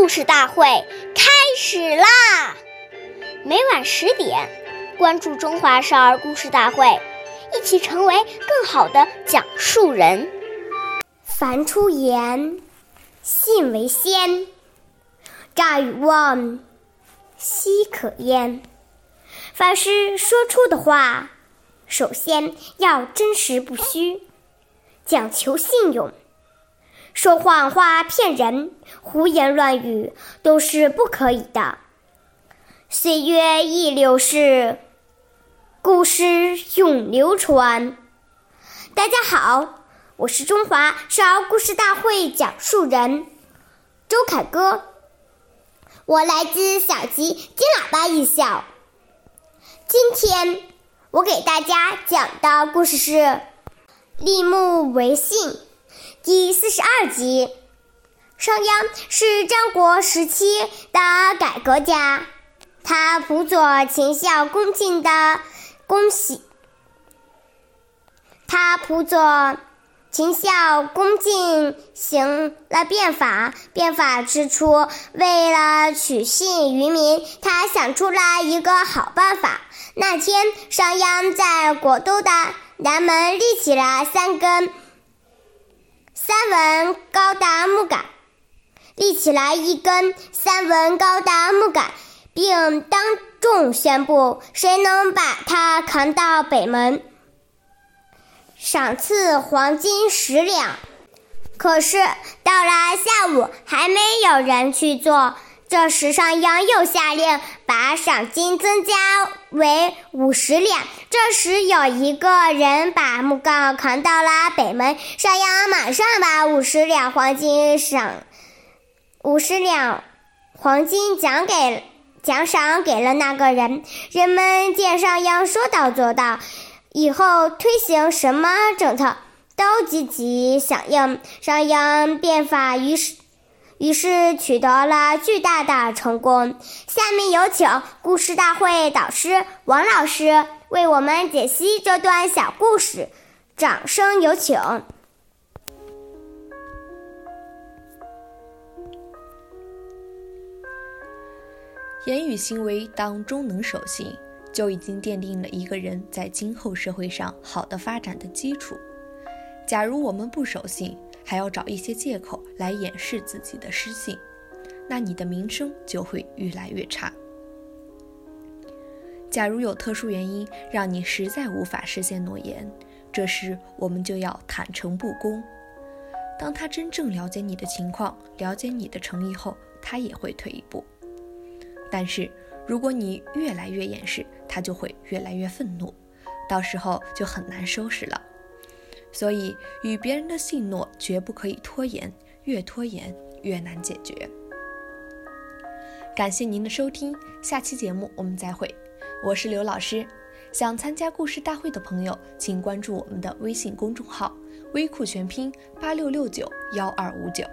故事大会开始啦！每晚十点，关注《中华少儿故事大会》，一起成为更好的讲述人。凡出言，信为先。诈与妄，奚可焉？凡是说出的话，首先要真实不虚，讲求信用。说谎话骗人、胡言乱语都是不可以的。岁月易流逝，故事永流传。大家好，我是中华少儿故事大会讲述人周凯歌，我来自小吉金喇叭艺校。今天我给大家讲的故事是《立木为信》。第四十二集，商鞅是战国时期的改革家，他辅佐秦孝公进的恭喜，他辅佐秦孝公进行了变法。变法之初，为了取信于民，他想出了一个好办法。那天，商鞅在国都的南门立起了三根。三文高达木杆，立起来一根三文高达木杆，并当众宣布：谁能把它扛到北门，赏赐黄金十两。可是到了下午，还没有人去做。这时，商鞅又下令把赏金增加为五十两。这时，有一个人把木杠扛到了北门，商鞅马上把五十两黄金赏五十两黄金奖给奖赏给了那个人。人们见商鞅说到做到，以后推行什么政策都积极响应。商鞅变法于是。于是取得了巨大的成功。下面有请故事大会导师王老师为我们解析这段小故事，掌声有请。言语行为当中能守信，就已经奠定了一个人在今后社会上好的发展的基础。假如我们不守信，还要找一些借口来掩饰自己的失信，那你的名声就会越来越差。假如有特殊原因让你实在无法实现诺言，这时我们就要坦诚不公。当他真正了解你的情况，了解你的诚意后，他也会退一步。但是如果你越来越掩饰，他就会越来越愤怒，到时候就很难收拾了。所以，与别人的信诺绝不可以拖延，越拖延越难解决。感谢您的收听，下期节目我们再会。我是刘老师，想参加故事大会的朋友，请关注我们的微信公众号“微库全拼八六六九幺二五九”。